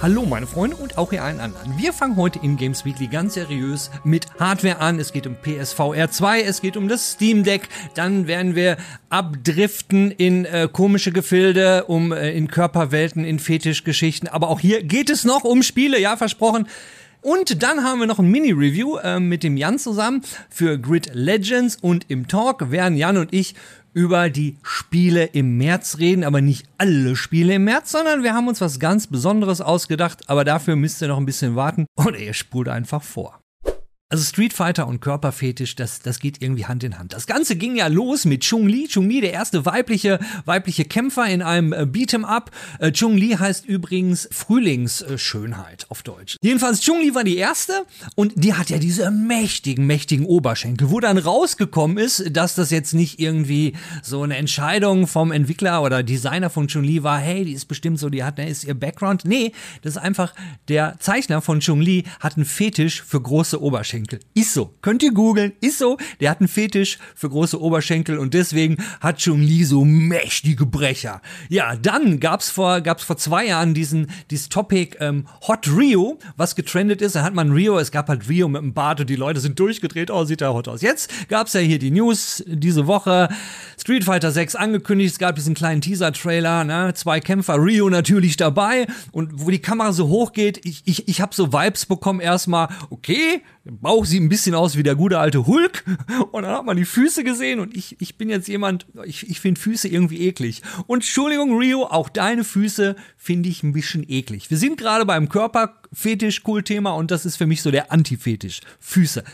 Hallo meine Freunde und auch ihr allen anderen. Wir fangen heute in Games Weekly ganz seriös mit Hardware an. Es geht um PSVR 2, es geht um das Steam Deck. Dann werden wir abdriften in äh, komische Gefilde, um äh, in Körperwelten, in Fetischgeschichten. Aber auch hier geht es noch um Spiele, ja versprochen. Und dann haben wir noch ein Mini-Review äh, mit dem Jan zusammen für Grid Legends und im Talk werden Jan und ich über die Spiele im März reden, aber nicht alle Spiele im März, sondern wir haben uns was ganz Besonderes ausgedacht, aber dafür müsst ihr noch ein bisschen warten oder ihr spult einfach vor. Also Street Fighter und Körperfetisch, das, das geht irgendwie Hand in Hand. Das Ganze ging ja los mit Chung-Li. Chung-Li, der erste weibliche, weibliche Kämpfer in einem äh, Beat'em Up. Äh, Chung-Li heißt übrigens Frühlingsschönheit auf Deutsch. Jedenfalls, Chung-Li war die erste und die hat ja diese mächtigen, mächtigen Oberschenkel. Wo dann rausgekommen ist, dass das jetzt nicht irgendwie so eine Entscheidung vom Entwickler oder Designer von Chung-Li war, hey, die ist bestimmt so, die hat, ne, ist ihr Background. Nee, das ist einfach, der Zeichner von Chung-Li hat einen Fetisch für große Oberschenkel. Oberschenkel. Ist so. Könnt ihr googeln. Ist so. Der hat einen Fetisch für große Oberschenkel und deswegen hat Chung Li so mächtige Brecher. Ja, dann gab's vor, gab's vor zwei Jahren diesen, dieses Topic ähm, Hot Rio, was getrendet ist. Da hat man Rio, es gab halt Rio mit dem Bart und die Leute sind durchgedreht. Oh, sieht ja hot aus. Jetzt gab's ja hier die News diese Woche. Street Fighter 6 angekündigt. Es gab diesen kleinen Teaser-Trailer, ne? Zwei Kämpfer, Rio natürlich dabei. Und wo die Kamera so hoch geht, ich, ich, ich habe so Vibes bekommen erstmal, okay, Bauch sieht ein bisschen aus wie der gute alte Hulk. Und dann hat man die Füße gesehen und ich, ich bin jetzt jemand, ich, ich finde Füße irgendwie eklig. Und Entschuldigung, Rio, auch deine Füße finde ich ein bisschen eklig. Wir sind gerade beim Körperfetisch-Cool-Thema und das ist für mich so der Anti-Fetisch. Füße.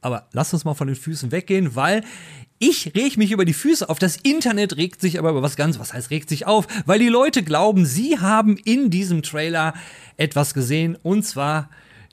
Aber lass uns mal von den Füßen weggehen, weil ich reg mich über die Füße auf. Das Internet regt sich aber über was ganz, was heißt regt sich auf? Weil die Leute glauben, sie haben in diesem Trailer etwas gesehen und zwar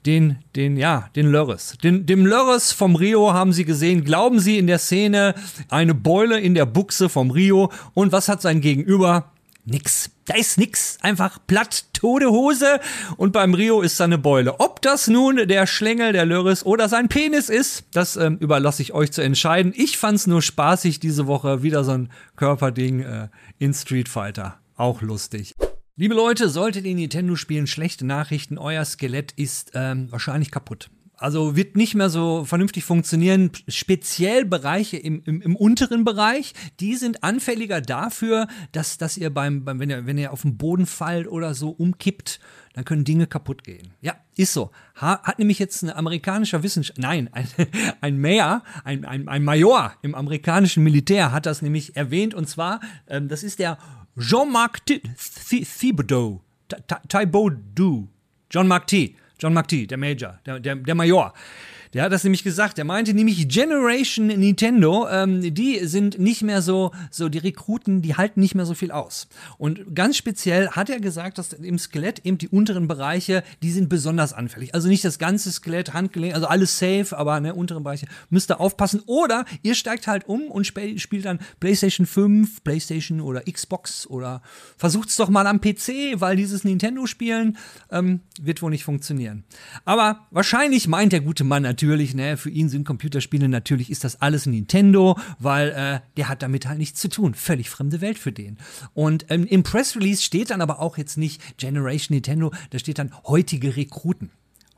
den, den, ja, den Lörres. Den, dem Lörres vom Rio haben sie gesehen. Glauben sie in der Szene eine Beule in der Buchse vom Rio. Und was hat sein Gegenüber? Nix. Da ist nix. Einfach platt, tote Hose. Und beim Rio ist seine Beule. Ob das nun der Schlängel, der Lörres oder sein Penis ist, das ähm, überlasse ich euch zu entscheiden. Ich fand's nur spaßig diese Woche. Wieder so ein Körperding äh, in Street Fighter. Auch lustig. Liebe Leute, solltet ihr Nintendo spielen, schlechte Nachrichten, euer Skelett ist ähm, wahrscheinlich kaputt. Also wird nicht mehr so vernünftig funktionieren. Speziell Bereiche im, im, im unteren Bereich, die sind anfälliger dafür, dass, dass ihr beim, beim wenn, ihr, wenn ihr auf den Boden fallt oder so umkippt, dann können Dinge kaputt gehen. Ja, ist so. Ha, hat nämlich jetzt ein amerikanischer Wissenschaftler, nein, ein, ein Mayor, ein, ein, ein Major im amerikanischen Militär hat das nämlich erwähnt und zwar, ähm, das ist der Jean-Marc Thibodeau, Thibodeau, John Mark T. John Mark T., der Major, der, der, der Major. Der hat das nämlich gesagt. Der meinte nämlich Generation Nintendo, ähm, die sind nicht mehr so, so die Rekruten, die halten nicht mehr so viel aus. Und ganz speziell hat er gesagt, dass im Skelett eben die unteren Bereiche, die sind besonders anfällig. Also nicht das ganze Skelett, Handgelenk, also alles safe, aber ne, unteren Bereiche müsst ihr aufpassen. Oder ihr steigt halt um und sp spielt dann PlayStation 5, PlayStation oder Xbox oder versucht es doch mal am PC, weil dieses Nintendo-Spielen ähm, wird wohl nicht funktionieren. Aber wahrscheinlich meint der gute Mann natürlich, natürlich, ne, für ihn sind Computerspiele natürlich ist das alles Nintendo, weil äh, der hat damit halt nichts zu tun. Völlig fremde Welt für den. Und ähm, im Press Release steht dann aber auch jetzt nicht Generation Nintendo, da steht dann heutige Rekruten.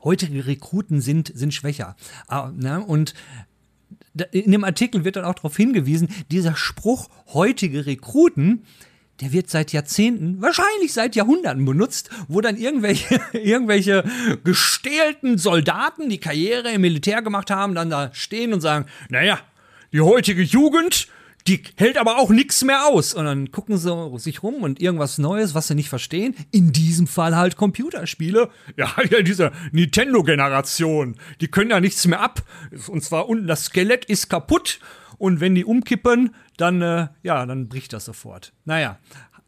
Heutige Rekruten sind, sind schwächer. Ah, ne? Und in dem Artikel wird dann auch darauf hingewiesen, dieser Spruch heutige Rekruten, der wird seit Jahrzehnten, wahrscheinlich seit Jahrhunderten benutzt, wo dann irgendwelche, irgendwelche gestählten Soldaten, die Karriere im Militär gemacht haben, dann da stehen und sagen, naja, die heutige Jugend, die hält aber auch nichts mehr aus. Und dann gucken sie sich rum und irgendwas Neues, was sie nicht verstehen. In diesem Fall halt Computerspiele. Ja, ja, diese Nintendo-Generation, die können ja nichts mehr ab. Und zwar unten das Skelett ist kaputt. Und wenn die umkippen, dann, äh, ja, dann bricht das sofort. Naja,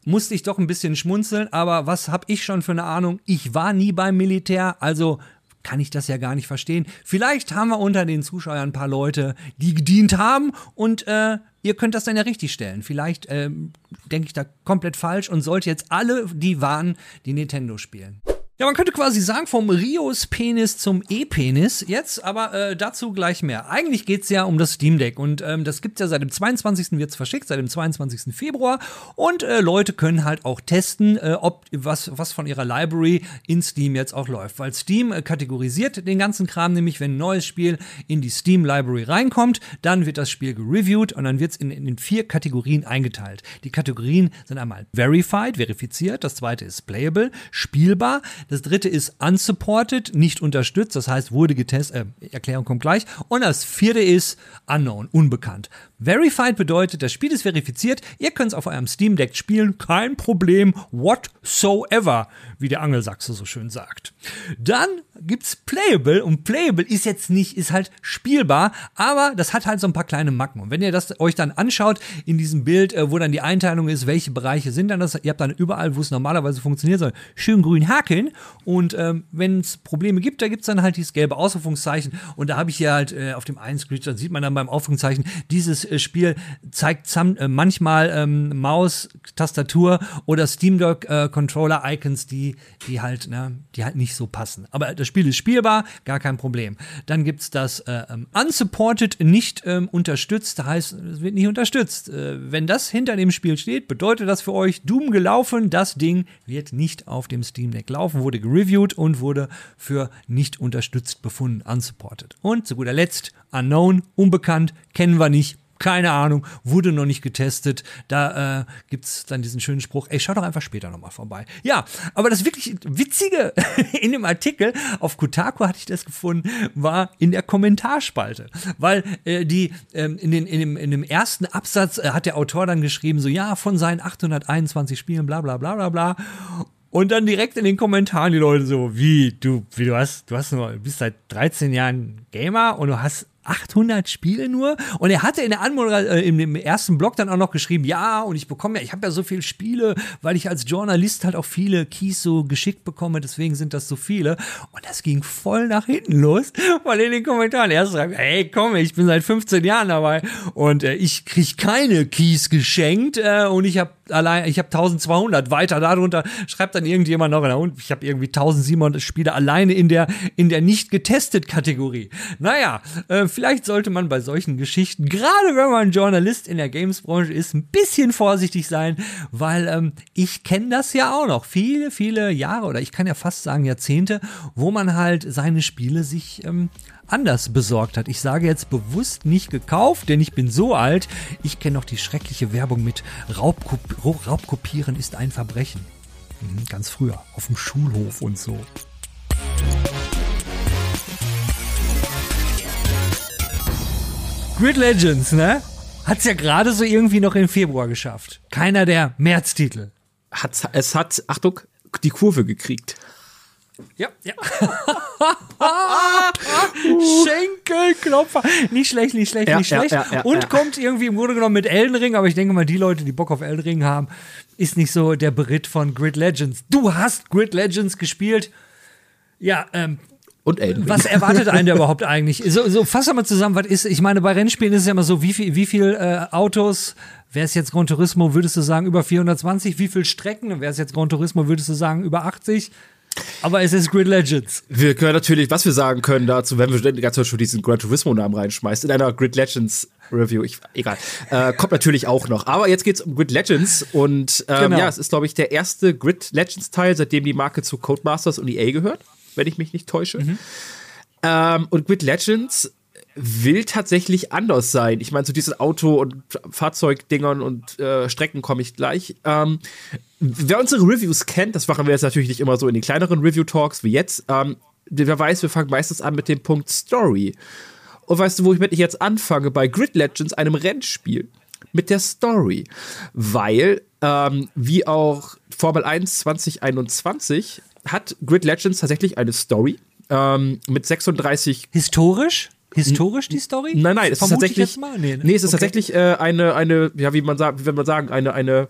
musste ich doch ein bisschen schmunzeln, aber was habe ich schon für eine Ahnung? Ich war nie beim Militär, also kann ich das ja gar nicht verstehen. Vielleicht haben wir unter den Zuschauern ein paar Leute, die gedient haben und äh, ihr könnt das dann ja richtig stellen. Vielleicht ähm, denke ich da komplett falsch und sollte jetzt alle, die waren, die Nintendo spielen. Ja, man könnte quasi sagen, vom Rios-Penis zum E-Penis jetzt, aber äh, dazu gleich mehr. Eigentlich geht's ja um das Steam Deck und ähm, das gibt's ja seit dem 22. wird's verschickt, seit dem 22. Februar und äh, Leute können halt auch testen, äh, ob was, was von ihrer Library in Steam jetzt auch läuft, weil Steam äh, kategorisiert den ganzen Kram, nämlich wenn ein neues Spiel in die Steam Library reinkommt, dann wird das Spiel gereviewt und dann wird's in, in, in vier Kategorien eingeteilt. Die Kategorien sind einmal verified, verifiziert, das zweite ist playable, spielbar, das dritte ist unsupported, nicht unterstützt, das heißt wurde getestet, äh, Erklärung kommt gleich. Und das vierte ist unknown, unbekannt. Verified bedeutet, das Spiel ist verifiziert, ihr könnt es auf eurem Steam Deck spielen, kein Problem whatsoever, wie der Angelsachse so schön sagt. Dann gibt's Playable und Playable ist jetzt nicht, ist halt spielbar, aber das hat halt so ein paar kleine Macken. Und wenn ihr das euch dann anschaut in diesem Bild, äh, wo dann die Einteilung ist, welche Bereiche sind dann das, ihr habt dann überall, wo es normalerweise funktioniert, so schön grün Haken und ähm, wenn es Probleme gibt, da gibt's dann halt dieses gelbe Ausrufungszeichen und da habe ich hier halt äh, auf dem einen Screenshot, sieht man dann beim Ausrufungszeichen, dieses äh, Spiel zeigt äh, manchmal ähm, Maus, Tastatur oder Steam Deck äh, Controller Icons, die, die halt, ne, die halt nicht so passen. Aber das Spiel ist spielbar, gar kein Problem. Dann gibt's das äh, ähm, Unsupported, nicht ähm, unterstützt, heißt, es wird nicht unterstützt. Äh, wenn das hinter dem Spiel steht, bedeutet das für euch Doom gelaufen, das Ding wird nicht auf dem Steam Deck laufen, wurde gereviewt und wurde für nicht unterstützt befunden, unsupported. Und zu guter Letzt, unknown, unbekannt, kennen wir nicht, keine Ahnung, wurde noch nicht getestet. Da äh, gibt's dann diesen schönen Spruch, ey, schau doch einfach später nochmal vorbei. Ja, aber das wirklich Witzige in dem Artikel, auf Kotaku hatte ich das gefunden, war in der Kommentarspalte. Weil äh, die ähm, in, den, in, dem, in dem ersten Absatz äh, hat der Autor dann geschrieben, so ja, von seinen 821 Spielen, bla bla bla bla bla. Und dann direkt in den Kommentaren die Leute so, wie, du, wie du hast, du hast nur, du bist seit 13 Jahren Gamer und du hast 800 Spiele nur. Und er hatte in der Anmoderation, äh, im ersten Blog dann auch noch geschrieben, ja, und ich bekomme ja, ich habe ja so viele Spiele, weil ich als Journalist halt auch viele Keys so geschickt bekomme, deswegen sind das so viele. Und das ging voll nach hinten los, weil in den Kommentaren er schreibt, hey, komm, ich bin seit 15 Jahren dabei und äh, ich krieg keine Keys geschenkt äh, und ich habe allein, ich habe 1200. Weiter darunter schreibt dann irgendjemand noch, und ich habe irgendwie 1700 Spiele alleine in der in der nicht getestet Kategorie. Naja, äh, vielleicht sollte man bei solchen Geschichten, gerade wenn man Journalist in der Games-Branche ist, ein bisschen vorsichtig sein, weil ähm, ich kenne das ja auch noch. Viele, viele Jahre oder ich kann ja fast sagen Jahrzehnte, wo man halt seine Spiele sich ähm, anders besorgt hat. Ich sage jetzt bewusst nicht gekauft, denn ich bin so alt. Ich kenne noch die schreckliche Werbung mit Raubkop Raubkopieren ist ein Verbrechen. Mhm, ganz früher, auf dem Schulhof und so. Grid Legends, ne? Hat's ja gerade so irgendwie noch im Februar geschafft. Keiner der Märztitel. Hat, es hat, Achtung, die Kurve gekriegt. Ja, ja. Schenkelklopfer. Nicht schlecht, nicht schlecht, Ja, nicht schlecht. ja, ja, Und ja. kommt irgendwie im Grunde genommen mit Elden Ring, aber ich denke mal, die Leute, die Bock auf Elden Ring haben, ist nicht so der Beritt von Grid Legends. Du hast Grid Legends gespielt. Ja, ähm, Und Elden Ring. was erwartet einen da überhaupt eigentlich? So, so fass doch mal zusammen, was ist, ich meine, bei Rennspielen ist es ja immer so, wie viel, wie viel äh, Autos, wäre es jetzt Gran Turismo, würdest du sagen, über 420, wie viel Strecken, wäre es jetzt Gran Turismo, würdest du sagen, über 80? Aber es ist Grid Legends. Wir können natürlich, was wir sagen können dazu, wenn wir ganz Beispiel diesen Gran Turismo-Namen reinschmeißt, in einer Grid Legends Review, ich, egal, äh, kommt natürlich auch noch. Aber jetzt geht's um Grid Legends und ähm, Genau. ja, es ist, glaube ich, der erste Grid Legends-Teil, seitdem die Marke zu Codemasters und EA gehört, wenn ich mich nicht täusche. Ähm, und Grid Legends will tatsächlich anders sein. Ich meine, zu diesen Auto- und Fahrzeugdingern und äh, Strecken komme ich gleich. Ähm, wer unsere Reviews kennt, das machen wir jetzt natürlich nicht immer so in den kleineren Review-Talks wie jetzt, ähm, der weiß, wir fangen meistens an mit dem Punkt Story. Und weißt du, womit ich jetzt anfange? Bei Grid Legends, einem Rennspiel. Mit der Story. Weil, ähm, wie auch Formel 1 2021, hat Grid Legends tatsächlich eine Story ähm, mit 36 Historisch? Historisch die Story? Nein, nein, es ist tatsächlich. Nee, ne? nee, es ist Okay. tatsächlich äh, eine, eine, ja, wie man sagt, wie will man sagen, eine, eine,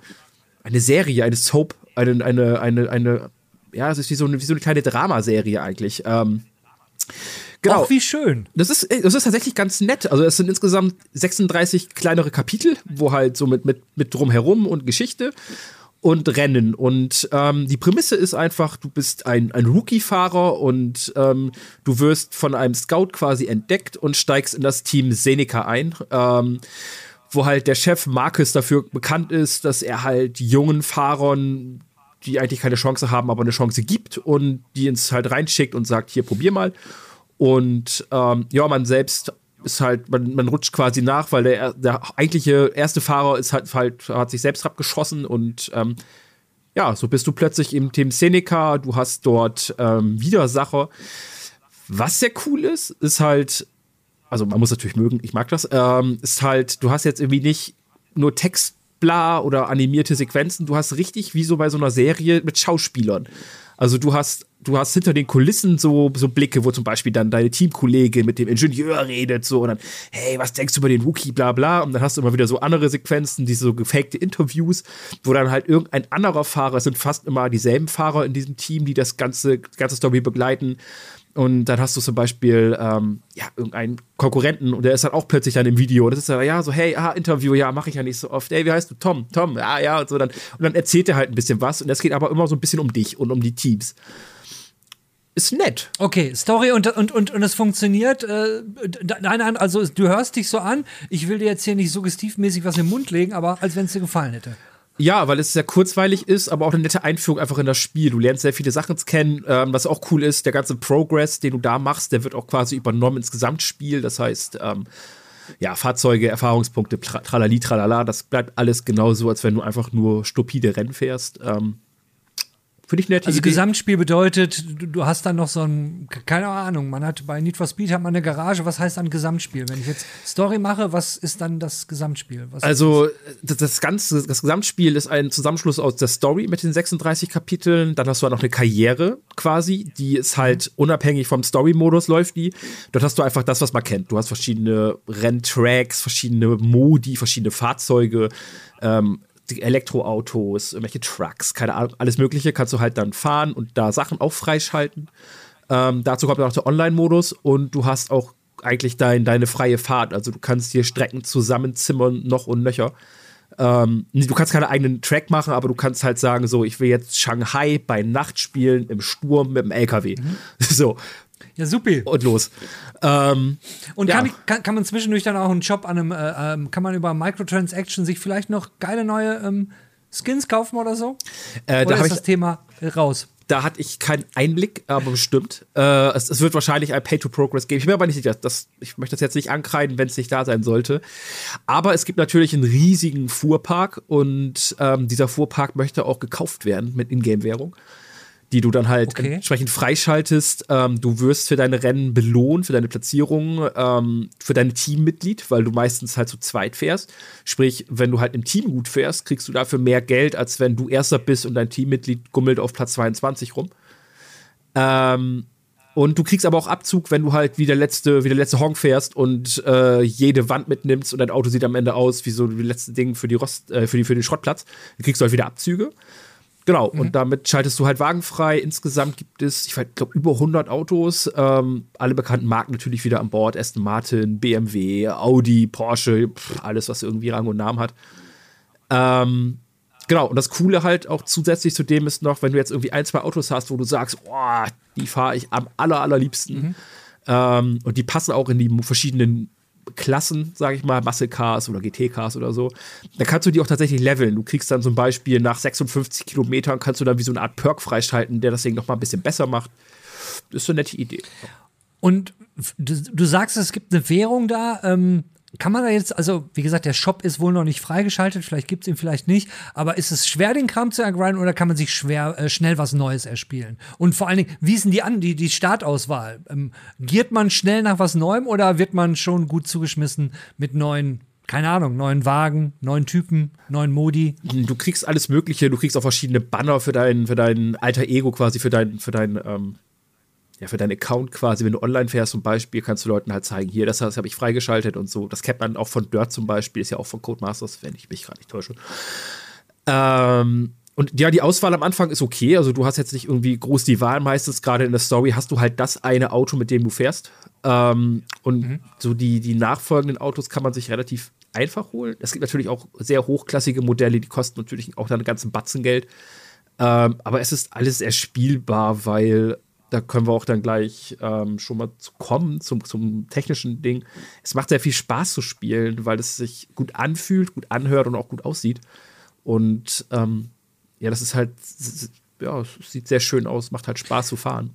eine Serie, eine Soap, eine, eine, eine, eine, ja, es ist wie so eine, wie so eine kleine Dramaserie eigentlich. Ähm, Genau. Auch wie schön. Das ist, das ist tatsächlich ganz nett. Also es sind insgesamt 36 kleinere Kapitel, wo halt so mit, mit, mit drumherum und Geschichte und Rennen. Und ähm, die Prämisse ist einfach, du bist ein, ein Rookie-Fahrer und ähm, du wirst von einem Scout quasi entdeckt und steigst in das Team Seneca ein. Ähm, wo halt der Chef Marcus dafür bekannt ist, dass er halt jungen Fahrern, die eigentlich keine Chance haben, aber eine Chance gibt und die ins halt reinschickt und sagt, hier, probier mal. Und ähm, ja, man selbst ist halt, man, man rutscht quasi nach, weil der, der eigentliche erste Fahrer ist halt, halt hat sich selbst abgeschossen und ähm, ja, so bist du plötzlich im Team Seneca, du hast dort ähm, Widersacher. Was sehr cool ist, ist halt, also man muss natürlich mögen, ich mag das, ähm, ist halt, du hast jetzt irgendwie nicht nur Text, bla oder animierte Sequenzen, du hast richtig wie so bei so einer Serie mit Schauspielern. Also du hast, du hast hinter den Kulissen so, so Blicke, wo zum Beispiel dann deine Teamkollegin mit dem Ingenieur redet, so und dann, hey, was denkst du über den Wookie, bla bla. Und dann hast du immer wieder so andere Sequenzen, diese so gefakte Interviews, wo dann halt irgendein anderer Fahrer, es sind fast immer dieselben Fahrer in diesem Team, die das ganze, ganze Story begleiten. Und dann hast du zum Beispiel ähm, ja, irgendeinen Konkurrenten und der ist dann auch plötzlich dann im Video. Und das ist dann, ja, so, hey, ah, Interview, ja, mache ich ja nicht so oft. Ey, wie heißt du? Tom, Tom, ja, ja, und so. Dann, und dann erzählt er halt ein bisschen was. Und es geht aber immer so ein bisschen um dich und um die Teams. Ist nett. Okay, Story und, und, und, und es funktioniert. Äh, nein, nein, also du hörst dich so an. Ich will dir jetzt hier nicht suggestivmäßig was im Mund legen, aber als wenn es dir gefallen hätte. Ja, weil es sehr kurzweilig ist, aber auch eine nette Einführung einfach in das Spiel. Du lernst sehr viele Sachen kennen. Ähm, was auch cool ist, der ganze Progress, den du da machst, der wird auch quasi übernommen ins Gesamtspiel. Das heißt, ähm, ja, Fahrzeuge, Erfahrungspunkte, tralali, tralala, das bleibt alles genauso, als wenn du einfach nur stupide Rennen fährst. Ähm, Finde ich nett. Also Idee. Gesamtspiel bedeutet, du, hast dann noch so ein, keine Ahnung, man hat bei Need for Speed hat man eine Garage, was heißt dann Gesamtspiel? Wenn ich jetzt Story mache, was ist dann das Gesamtspiel? Was also das? das? ganze, das Gesamtspiel ist ein Zusammenschluss aus der Story mit den 36 Kapiteln, dann hast du halt noch eine Karriere quasi, die ist halt mhm. unabhängig vom Story-Modus läuft die. Dort hast du einfach das, was man kennt. Du hast verschiedene Renntracks, verschiedene Modi, verschiedene Fahrzeuge, ähm, Elektroautos, irgendwelche Trucks, keine Ahnung, alles Mögliche kannst du halt dann fahren und da Sachen auch freischalten. Ähm, dazu kommt auch der Online-Modus und du hast auch eigentlich dein, deine freie Fahrt. Also du kannst hier Strecken zusammenzimmern, noch und nöcher. Ähm, du kannst keine eigenen Track machen, aber du kannst halt sagen, so, ich will jetzt Shanghai bei Nacht spielen, im Sturm mit dem LKW. Mhm. So. Ja, supi. Und los. Ähm, und kann, ja. kann, kann, man zwischendurch dann auch einen Job an einem, äh, ähm, kann man über Microtransaction sich vielleicht noch geile neue ähm, Skins kaufen oder so? Äh, oder da ist das Thema raus? Da hatte ich keinen Einblick, aber bestimmt. Äh, es, es, wird wahrscheinlich ein Pay-to-Progress geben. Ich bin aber nicht sicher. Das, ich möchte das jetzt nicht ankreiden, wenn es nicht da sein sollte. Aber es gibt natürlich einen riesigen Fuhrpark und ähm, dieser Fuhrpark möchte auch gekauft werden mit Ingame-Währung die du dann halt okay. entsprechend freischaltest. Ähm, du wirst für deine Rennen belohnt, für deine Platzierung, ähm, für dein Teammitglied, weil du meistens halt zu zweit fährst. Sprich, wenn du halt im Team gut fährst, kriegst du dafür mehr Geld, als wenn du Erster bist und dein Teammitglied gummelt auf Platz 22 rum. Ähm, und du kriegst aber auch Abzug, wenn du halt wie der letzte, wie der letzte Honk fährst und äh, jede Wand mitnimmst und dein Auto sieht am Ende aus wie so die letzte Ding für die Rost, äh, für, die, für den Schrottplatz. Dann kriegst du halt wieder Abzüge. Genau, mhm. und damit schaltest du halt wagenfrei. Insgesamt gibt es, ich glaube, über 100 Autos. Ähm, alle bekannten Marken natürlich wieder an Bord. Aston Martin, BMW, Audi, Porsche, pff, alles, was irgendwie Rang und Namen hat. Ähm, genau, und das Coole halt auch zusätzlich zu dem ist noch, wenn du jetzt irgendwie ein, zwei Autos hast, wo du sagst, oh, die fahre ich am aller, allerliebsten. Mhm. Ähm, und die passen auch in die verschiedenen Klassen, sage ich mal, Muscle Cars oder GT Cars oder so, dann kannst du die auch tatsächlich leveln. Du kriegst dann zum Beispiel nach 56 Kilometern kannst du dann wie so eine Art Perk freischalten, der das Ding noch mal ein bisschen besser macht. Das ist so eine nette Idee. Und du, du sagst, es gibt eine Währung da. Ähm, kann man da jetzt, also wie gesagt, der Shop ist wohl noch nicht freigeschaltet, vielleicht gibt es ihn vielleicht nicht, aber ist es schwer, den Kram zu ergrinden oder kann man sich schwer, äh, schnell was Neues erspielen? Und vor allen Dingen, wie ist denn die, an, die, die Startauswahl? Ähm, giert man schnell nach was Neuem oder wird man schon gut zugeschmissen mit neuen keine Ahnung, neuen Wagen, neuen Typen, neuen Modi. Du kriegst alles Mögliche, du kriegst auch verschiedene Banner für dein, für dein alter Ego quasi, für dein, für dein ähm, ja, für deinen Account quasi, wenn du online fährst zum Beispiel, kannst du Leuten halt zeigen, hier, das, das habe ich freigeschaltet und so. Das kennt man auch von Dirt zum Beispiel, ist ja auch von Codemasters, wenn ich mich gerade nicht täusche. Ähm, und ja, die Auswahl am Anfang ist okay. Also du hast jetzt nicht irgendwie groß die Wahl. Meistens gerade in der Story hast du halt das eine Auto, mit dem du fährst. Ähm, und mhm. so die, die nachfolgenden Autos kann man sich relativ einfach holen. Es gibt natürlich auch sehr hochklassige Modelle, die kosten natürlich auch dann einen ganzen Batzen Geld. Ähm, aber es ist alles sehr spielbar, weil da können wir auch dann gleich ähm, schon mal zu kommen zum, zum technischen Ding. Es macht sehr viel Spaß zu spielen, weil es sich gut anfühlt, gut anhört und auch gut aussieht. Und ähm, ja, das ist halt, ja, sieht sehr schön aus, macht halt Spaß zu fahren.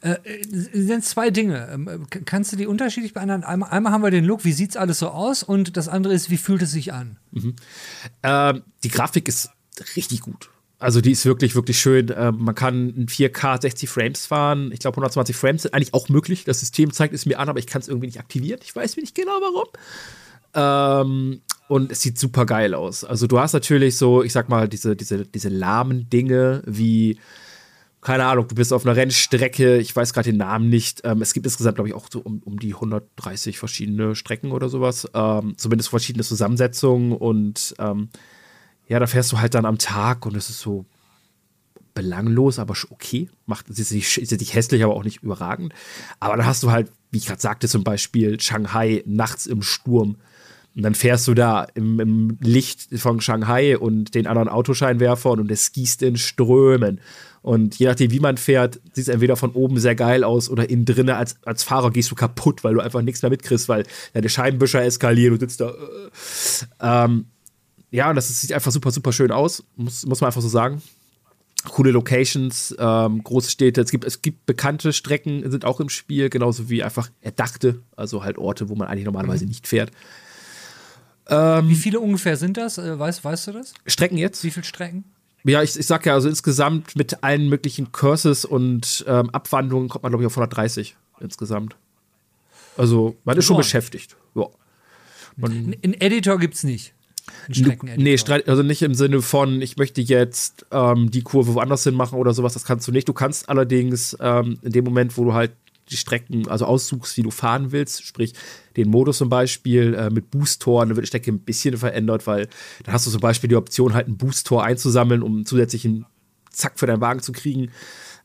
Äh, sind zwei Dinge. Ähm, kannst du die unterschiedlich beantworten? Einmal, einmal haben wir den Look, wie sieht es alles so aus? Und das andere ist, wie fühlt es sich an? Mhm. Äh, die Grafik ist richtig gut. Also die ist wirklich, wirklich schön. Äh, man kann in 4K 60 Frames fahren. Ich glaube, 120 Frames sind eigentlich auch möglich. Das System zeigt es mir an, aber ich kann es irgendwie nicht aktivieren. Ich weiß nicht genau warum. Ähm, und es sieht super geil aus. Also du hast natürlich so, ich sag mal, diese, diese, diese lahmen Dinge wie, keine Ahnung, du bist auf einer Rennstrecke, ich weiß gerade den Namen nicht. Ähm, es gibt insgesamt, glaube ich, auch so um, um die 130 verschiedene Strecken oder sowas. Ähm, zumindest verschiedene Zusammensetzungen und ähm, ja, da fährst du halt dann am Tag und es ist so belanglos, aber okay. Macht ist nicht, ist nicht hässlich, aber auch nicht überragend. Aber dann hast du halt, wie ich gerade sagte, zum Beispiel Shanghai nachts im Sturm und dann fährst du da im, im, Licht von Shanghai und den anderen Autoscheinwerfern und es gießt in Strömen. Und je nachdem, wie man fährt, sieht es entweder von oben sehr geil aus oder innen drinnen als, als Fahrer gehst du kaputt, weil du einfach nichts mehr mitkriegst, weil deine Scheibenwischer eskalieren und sitzt da. Äh, ähm, ja, das sieht einfach super, super schön aus, muss, muss man einfach so sagen. Coole Locations, ähm, große Städte. Es gibt, es gibt bekannte Strecken, sind auch im Spiel, genauso wie einfach erdachte, also halt Orte, wo man eigentlich normalerweise mhm. nicht fährt. Ähm, Wie viele ungefähr sind das? Äh, weißt, weißt du das? Strecken jetzt? Wie viele Strecken? Ja, ich, ich sag ja, also insgesamt mit allen möglichen Curses und ähm, Abwandlungen kommt man, glaube ich, auf 130 insgesamt. Also, man ist schon beschäftigt. Ja. Man, Ein Editor gibt es nicht. Nee, also nicht im Sinne von, ich möchte jetzt ähm, die Kurve woanders hin machen oder sowas, das kannst du nicht. Du kannst allerdings ähm, in dem Moment, wo du halt die Strecken, also aussuchst, wie du fahren willst, sprich den Modus zum Beispiel äh, mit Boost-Toren, dann wird die Strecke ein bisschen verändert, weil dann hast du zum Beispiel die Option, halt ein Boost-Tor einzusammeln, um zusätzlichen Zack für deinen Wagen zu kriegen.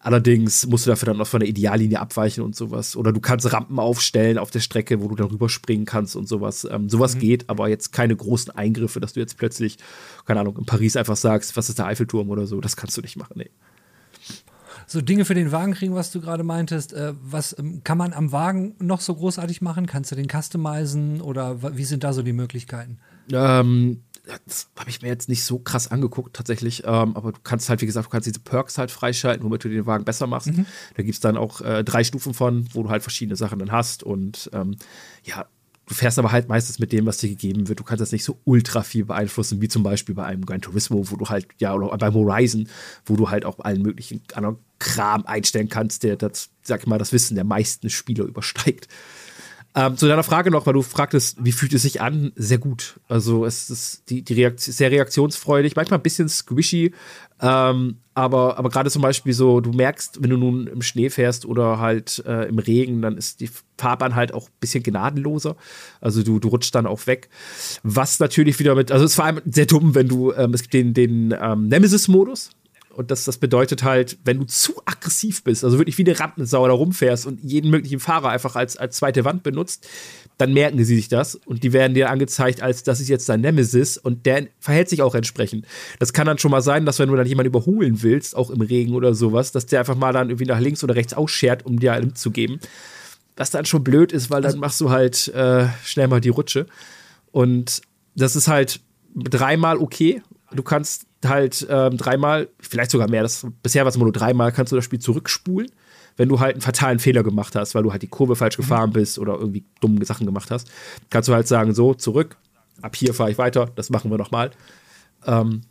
Allerdings musst du dafür dann noch von der Ideallinie abweichen und sowas. Oder du kannst Rampen aufstellen auf der Strecke, wo du dann rüberspringen kannst und sowas. Ähm, sowas mhm. geht, aber jetzt keine großen Eingriffe, dass du jetzt plötzlich, keine Ahnung, in Paris einfach sagst, was ist der Eiffelturm oder so. Das kannst du nicht machen, nee so Dinge für den Wagen kriegen, was du gerade meintest. Äh, was ähm, kann man am Wagen noch so großartig machen? Kannst du den customizen oder wie sind da so die Möglichkeiten? Ähm, das habe ich mir jetzt nicht so krass angeguckt, tatsächlich. Ähm, aber du kannst halt, wie gesagt, du kannst diese Perks halt freischalten, womit du den Wagen besser machst. Mhm. Da gibt es dann auch äh, drei Stufen von, wo du halt verschiedene Sachen dann hast. Und ähm, ja, du fährst aber halt meistens mit dem, was dir gegeben wird. Du kannst das nicht so ultra viel beeinflussen, wie zum Beispiel bei einem Gran Turismo, wo du halt, ja, oder beim Horizon, wo du halt auch allen möglichen anderen Kram einstellen kannst, der das, sag ich mal, das Wissen der meisten Spieler übersteigt. Ähm, zu deiner Frage noch, weil du fragtest, wie fühlt es sich an? Sehr gut. Also es ist die, die Reaktion, sehr reaktionsfreudig, manchmal ein bisschen squishy, ähm, aber, aber gerade zum Beispiel so, du merkst, wenn du nun im Schnee fährst oder halt äh, im Regen, dann ist die Fahrbahn halt auch ein bisschen gnadenloser. Also du, du rutschst dann auch weg. Was natürlich wieder mit, also es ist vor allem sehr dumm, wenn du, ähm, es gibt den, den ähm, Nemesis-Modus. Und das, das bedeutet halt, wenn du zu aggressiv bist, also wirklich wie eine Rampensau da rumfährst und jeden möglichen Fahrer einfach als, als zweite Wand benutzt, dann merken sie sich das und die werden dir angezeigt, als das ist jetzt dein Nemesis und der verhält sich auch entsprechend. Das kann dann schon mal sein, dass wenn du dann jemanden überholen willst, auch im Regen oder sowas, dass der einfach mal dann irgendwie nach links oder rechts ausschert, um dir einen zu geben. Was dann schon blöd ist, weil dann also machst du halt äh, schnell mal die Rutsche. Und das ist halt dreimal okay. Du kannst halt ähm, dreimal, vielleicht sogar mehr, das, bisher war es immer nur dreimal, kannst du das Spiel zurückspulen, wenn du halt einen fatalen Fehler gemacht hast, weil du halt die Kurve falsch mhm. gefahren bist oder irgendwie dumme Sachen gemacht hast. Kannst du halt sagen, so, zurück, ab hier fahre ich weiter, das machen wir nochmal. Ähm,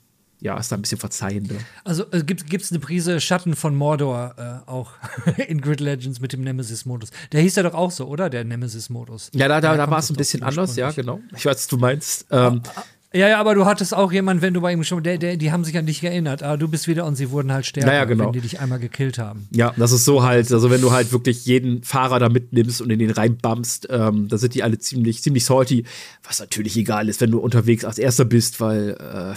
ja, ist da ein bisschen verzeihender. Also äh, gibt es eine Prise Schatten von Mordor äh, auch in Grid Legends mit dem Nemesis-Modus. Der hieß ja doch auch so, oder? Der Nemesis-Modus. Ja, da, da, da war es ein bisschen anders, ja, genau. Ich weiß, was du meinst. Ähm, ah, ah, ja, ja, aber du hattest auch jemanden, wenn du bei ihm schon, der, der, die haben sich an dich erinnert, aber du bist wieder und sie wurden halt stärker, naja, genau. wenn die dich einmal gekillt haben. Ja, das ist so halt, also wenn du halt wirklich jeden Fahrer da mitnimmst und in den reinbummst, ähm, da sind die alle ziemlich, ziemlich salty, was natürlich egal ist, wenn du unterwegs als Erster bist, weil, äh,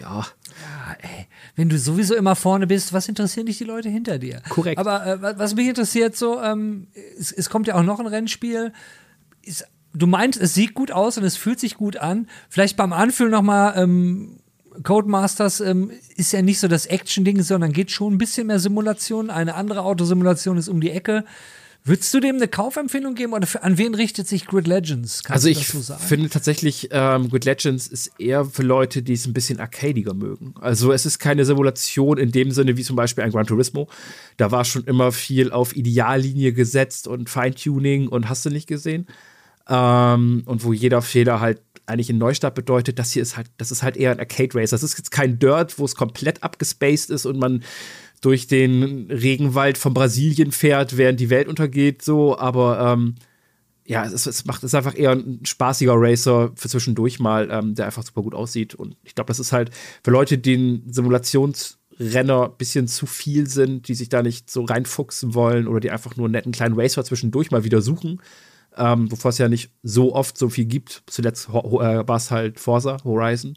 ja. Ja, ey, wenn du sowieso immer vorne bist, was interessieren dich die Leute hinter dir? Korrekt. Aber äh, was mich interessiert, so, ähm, es, es kommt ja auch noch ein Rennspiel. Ist, du meinst, es sieht gut aus und es fühlt sich gut an. Vielleicht beim Anfühlen nochmal, ähm, Codemasters ähm, ist ja nicht so das Action-Ding, sondern geht schon ein bisschen mehr Simulation. Eine andere Autosimulation ist um die Ecke. Würdest du dem eine Kaufempfehlung geben oder für, an wen richtet sich Grid Legends? Kannst also du ich so sagen? finde tatsächlich, ähm, Grid Legends ist eher für Leute, die es ein bisschen arcadiger mögen. Also es ist keine Simulation in dem Sinne wie zum Beispiel ein Gran Turismo. Da war schon immer viel auf Ideallinie gesetzt und Feintuning und hast du nicht gesehen. Ähm, und wo jeder Fehler halt eigentlich in Neustart bedeutet, das hier ist halt, das ist halt eher ein Arcade Race. Das ist jetzt kein Dirt, wo es komplett abgespaced ist und man durch den Regenwald von Brasilien fährt, während die Welt untergeht, so, aber ähm, ja, es, es macht es ist einfach eher ein spaßiger Racer für zwischendurch mal, ähm, der einfach super gut aussieht. Und ich glaube, das ist halt für Leute, die Simulationsrenner ein bisschen zu viel sind, die sich da nicht so reinfuchsen wollen oder die einfach nur einen netten kleinen Racer zwischendurch mal wieder suchen, ähm, bevor es ja nicht so oft so viel gibt. Zuletzt äh, war es halt Forza Horizon.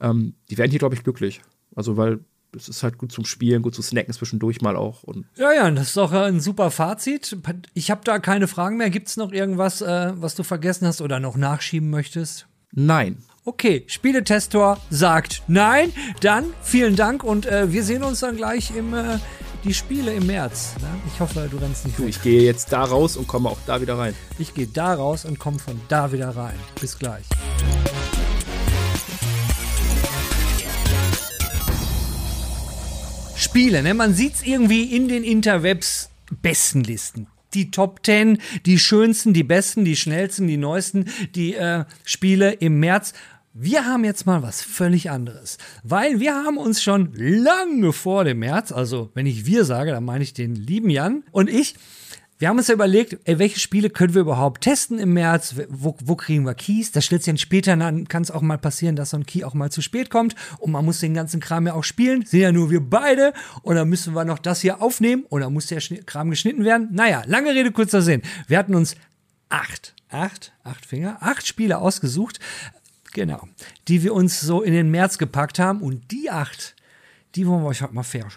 Ähm, die werden hier, glaube ich, glücklich. Also, weil es ist halt gut zum Spielen, gut zu snacken zwischendurch mal auch. Und Ja, ja, das ist doch äh, ein super Fazit. Ich habe da keine Fragen mehr. Gibt es noch irgendwas, äh, was du vergessen hast oder noch nachschieben möchtest? nein. Okay, Spieletestor sagt nein. Dann vielen Dank und äh, wir sehen uns dann gleich im äh, die Spiele im März. Ne? Ich hoffe, du rennst nicht Du, weg. ich gehe jetzt da raus und komme auch da wieder rein. Ich gehe da raus und komme von da wieder rein. Bis gleich. Spiele, ne? Man sieht's irgendwie in den Interwebs Bestenlisten. Die Top 10, die schönsten, die besten, die schnellsten, die neuesten, die äh, Spiele im März. Wir haben jetzt mal was völlig anderes, weil wir haben uns schon lange vor dem März, also wenn ich wir sage, dann meine ich den lieben Jan und ich, wir haben uns ja überlegt, ey, welche Spiele können wir überhaupt testen im März? Wo, wo kriegen wir Keys? Das stellt sich dann später, dann kann es auch mal passieren, dass so ein Key auch mal zu spät kommt und man muss den ganzen Kram ja auch spielen. Sind ja nur wir beide und dann müssen wir noch das hier aufnehmen und dann muss der Kram geschnitten werden. Naja, lange Rede, kurzer Sinn. Wir hatten uns acht, acht, acht Finger, acht Spiele ausgesucht, genau, die wir uns so in den März gepackt haben. Und die acht, die wollen wir euch heute mal fair,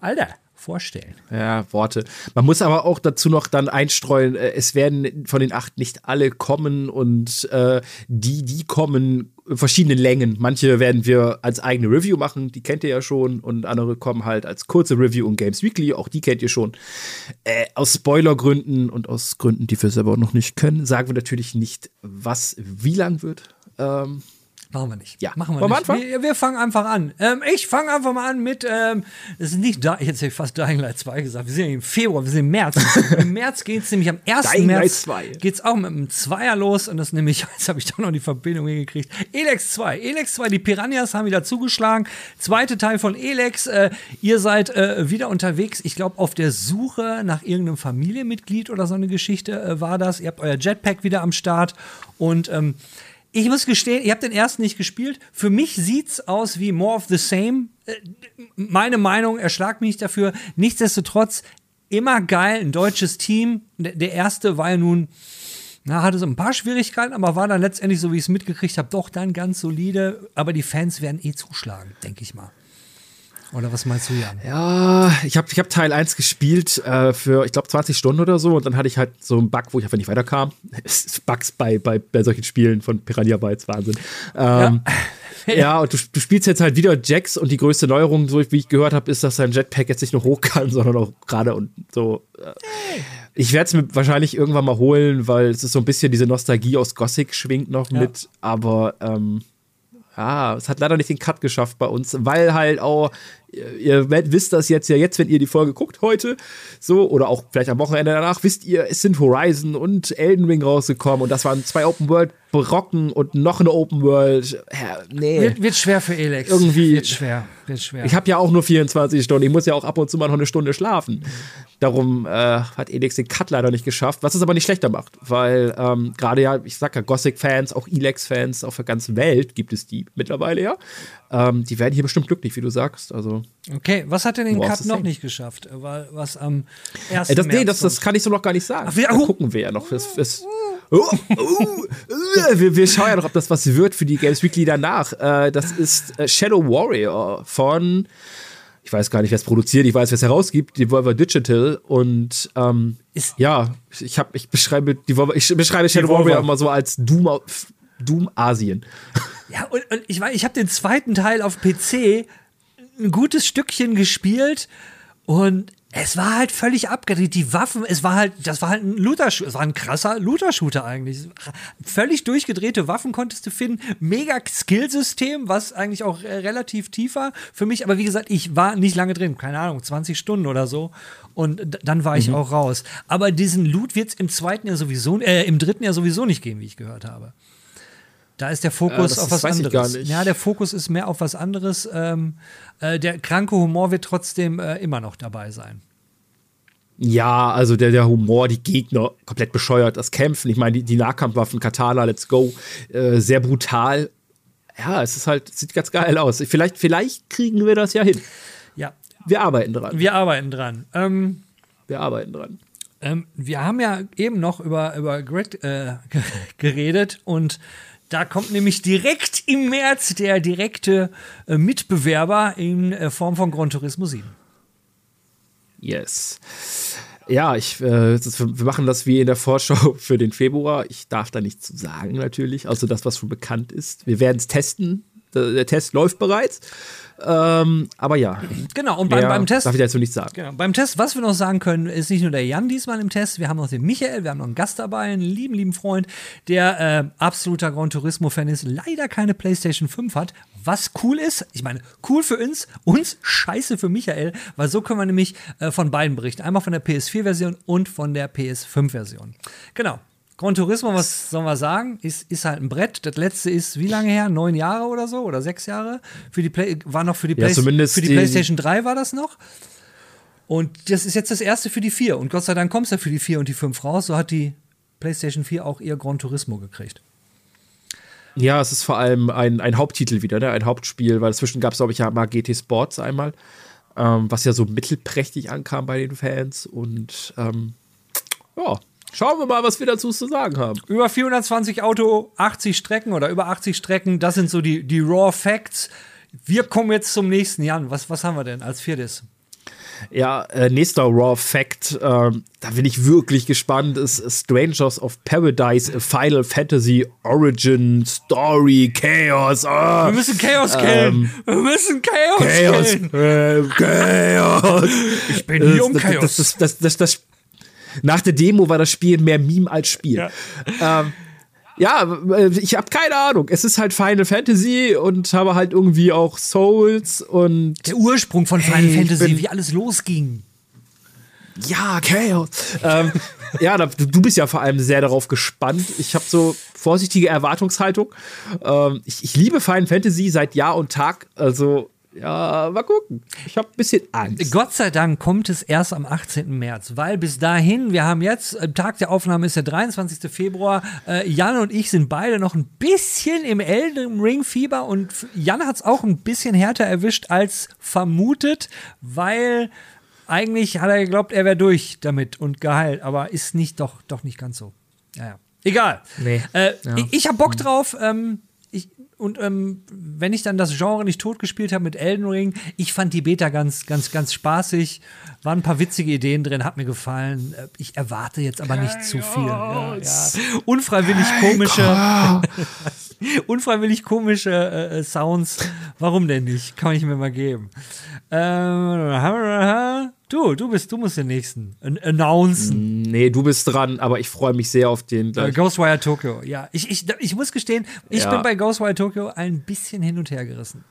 Alter, vorstellen. Ja, Worte. Man muss aber auch dazu noch dann einstreuen, äh, es werden von den acht nicht alle kommen und äh, die, die kommen, in verschiedene Längen. Manche werden wir als eigene Review machen, die kennt ihr ja schon, und andere kommen halt als kurze Review und Games Weekly, auch die kennt ihr schon. Äh, aus Spoilergründen und aus Gründen, die wir selber noch nicht können, sagen wir natürlich nicht, was wie lang wird. Ähm, Machen wir nicht. Ja. Machen wir Wollen nicht. anfangen? Wir, wir fangen einfach an. Ähm, ich fange einfach mal an mit, ähm, das ist nicht da, jetzt hätte ich fast Dying Light 2 gesagt. Wir sind ja im Februar, wir sind im März. Im März geht es nämlich am 1. Dying Light März 2. geht's auch mit einem Zweier los und das nämlich, jetzt habe ich doch noch die Verbindung hingekriegt. Elex 2. Elex 2, die Piranhas haben wieder zugeschlagen. Zweite Teil von Elex. Äh, ihr seid äh, wieder unterwegs, ich glaube, auf der Suche nach irgendeinem Familienmitglied oder so eine Geschichte äh, war das. Ihr habt euer Jetpack wieder am Start und ähm, ich muss gestehen, ich habe den ersten nicht gespielt. Für mich sieht's aus wie More of the Same. Äh, Meine Meinung, erschlagt mich dafür. Nichtsdestotrotz immer geil, ein deutsches Team. Der, der erste war ja nun, na, hatte so ein paar Schwierigkeiten, aber war dann letztendlich, so wie ich es mitgekriegt habe, doch dann ganz solide. Aber die Fans werden eh zuschlagen, denke ich mal. Oder was meinst du, Jan? Ja, ich habe ich hab Teil 1 gespielt äh, für, ich glaube, 20 Stunden oder so und dann hatte ich halt so einen Bug, wo ich einfach nicht weiterkam. Bugs bei, bei, bei solchen Spielen von Piranha Bytes, Wahnsinn. Ähm, ja. und du, du spielst jetzt halt wieder Jax und die größte Neuerung, so wie ich gehört habe, ist, dass sein Jetpack jetzt nicht nur hoch kann, sondern auch gerade und so. Äh, ich werde es mir wahrscheinlich irgendwann mal holen, weil es ist so ein bisschen diese Nostalgie aus Gothic schwingt noch Ja. mit, aber ähm, ja, es hat leider nicht den Cut geschafft bei uns, weil halt auch, ihr, ihr wisst das jetzt ja jetzt, wenn ihr die Folge guckt heute, so, oder auch vielleicht am Wochenende danach, wisst ihr, es sind Horizon und Elden Ring rausgekommen und das waren zwei Open World Brocken und noch eine Open World. Ja, nee. Wird, wird schwer für Elex. Irgendwie- Wird schwer, wird schwer. Ich habe ja auch nur 24 Stunden. Ich muss ja auch ab und zu mal noch eine Stunde schlafen. Darum äh, hat Elex den Cut leider nicht geschafft, was es aber nicht schlechter macht, weil ähm, gerade ja, ich sag ja, Gothic-Fans, auch Elex-Fans auf der ganzen Welt gibt es die mittlerweile ja. Ähm, die werden hier bestimmt glücklich, wie du sagst. Also Okay, was hat denn den Cut noch nicht geschafft? Weil was am 1. äh, das, nee, das, das kann ich so noch gar nicht sagen. Ach, da oh. gucken wir ja noch. Das, das, Oh, oh, äh, wir, wir schauen ja noch, ob das was wird für die Games Weekly danach. Äh, das ist äh, Shadow Warrior von, ich weiß gar nicht, wer es produziert, ich weiß, wer es herausgibt, Devolver Digital. Und ähm, ist, ja, ich, hab, ich beschreibe Devolver, ich beschreibe Shadow Devolver. Warrior immer so als Doom, Doom Asien. Ja, und, und ich weiß, ich habe den zweiten Teil auf PC ein gutes Stückchen gespielt und es war halt völlig abgedreht. Die Waffen, es war halt, das war halt ein Looter, es war ein krasser Looter-Shooter eigentlich. Völlig durchgedrehte Waffen konntest du finden. Mega Skillsystem, was eigentlich auch relativ tief war für mich. Aber wie gesagt, ich war nicht lange drin. Keine Ahnung, 20 Stunden oder so. Und dann war ich mhm. auch raus. Aber diesen Loot wird es im zweiten Jahr sowieso, äh, im dritten Jahr sowieso nicht geben, wie ich gehört habe. Da ist der Fokus äh, auf was anderes. Ja, der Fokus ist mehr auf was anderes. Ähm, äh, der kranke Humor wird trotzdem äh, immer noch dabei sein. Ja, also der, der Humor, die Gegner, komplett bescheuert, das Kämpfen. Ich meine, die, die Nahkampfwaffen, Katana, let's go, äh, sehr brutal. Ja, es ist halt, sieht ganz geil aus. Vielleicht, vielleicht kriegen wir das ja hin. Ja. Wir arbeiten dran. Wir arbeiten dran. Ähm, wir arbeiten dran. Ähm, wir haben ja eben noch über, über Grid äh, geredet und da kommt nämlich direkt im März der direkte äh, Mitbewerber in äh, Form von Gran Turismo 7. Yes. Ja, ich, äh, wir machen das wie in der Vorschau für den Februar. Ich darf da nichts zu sagen, natürlich, außer das, was schon bekannt ist. Wir werden es testen. Der Test läuft bereits. Ähm, aber ja. Genau, und beim, beim Test. Darf ich dazu nichts sagen. Genau, beim Test, was wir noch sagen können, ist nicht nur der Jan diesmal im Test, wir haben noch den Michael, wir haben noch einen Gast dabei, einen lieben, lieben Freund, der äh, absoluter Gran Turismo-Fan ist, leider keine PlayStation 5 hat. Was cool ist, ich meine, cool für uns, uns scheiße für Michael, weil so können wir nämlich äh, von beiden berichten. Einmal von der PS4-Version und von der PS5-Version. Genau. Gran Turismo, was sollen wir sagen, ist, ist halt ein Brett. Das letzte ist wie lange her? Neun Jahre oder so? Oder sechs Jahre? Für die Play war noch für die, ja, Play für die, die PlayStation 3 war das noch. Und das ist jetzt das erste für die 4. Und Gott sei Dank kommt es ja für die 4 und die 5 raus. So hat die PlayStation 4 auch ihr Gran Turismo gekriegt. Ja, es ist vor allem ein, ein Haupttitel wieder, ne? ein Hauptspiel, weil dazwischen gab es, glaube ich, ja mal GT Sports einmal, ähm, was ja so mittelprächtig ankam bei den Fans. Und ähm, ja, Schauen wir mal, was wir dazu zu sagen haben. Über 420 Auto, 80 Strecken oder über 80 Strecken, das sind so die, die Raw Facts. Wir kommen jetzt zum nächsten, Jan. Was, was haben wir denn als viertes? Ja, äh, nächster Raw Fact, äh, da bin ich wirklich gespannt, ist Strangers of Paradise Final Fantasy Origin Story Chaos. Oh. Wir müssen Chaos killen. Ähm, Wir müssen Chaos, Chaos killen. Äh, Chaos. Ich bin hier um Chaos. Das, das, das, das, nach der Demo war das Spiel mehr Meme als Spiel. Ja. Ähm, ja, äh, ich habe keine Ahnung. Es ist halt Final Fantasy und habe halt irgendwie auch Souls und. Der Ursprung von Final hey, Fantasy, wie alles losging. Ja, Chaos. ähm, ja, da, du bist ja vor allem sehr darauf gespannt. Ich habe so vorsichtige Erwartungshaltung. Ähm, ich, ich liebe Final Fantasy seit Jahr und Tag. Also ja, mal gucken. Ich habe ein bisschen Angst. Gott sei Dank kommt es erst am 18. März, weil bis dahin, wir haben jetzt, äh, Tag der Aufnahme ist der 23. Februar. Äh, Jan und ich sind beide noch ein bisschen im Elden Ring Fieber und Jan hat es auch ein bisschen härter erwischt als vermutet, weil eigentlich hat er geglaubt, er wäre durch damit und geheilt, aber ist nicht doch, doch nicht ganz so. Naja. Egal. Nee. Äh, ja. Ich, ich habe Bock drauf. Ähm, und ähm, wenn ich dann das Genre nicht totgespielt habe mit Elden Ring, ich fand die Beta ganz, ganz, ganz spaßig. Waren ein paar witzige Ideen drin, hat mir gefallen. Äh, ich erwarte jetzt aber nicht zu viel. Ja, ja. Unfreiwillig komische, unfreiwillig komische äh, äh, Sounds. Warum denn nicht? Kann ich mir mal geben. Ähm, Du, du bist, du musst den nächsten announcen. Nee, du bist dran, aber ich freue mich sehr auf den. Gleich. Ghostwire Tokyo, ja. Ich, ich, ich muss gestehen, ich ja. bin bei Ghostwire Tokyo ein bisschen hin und her gerissen.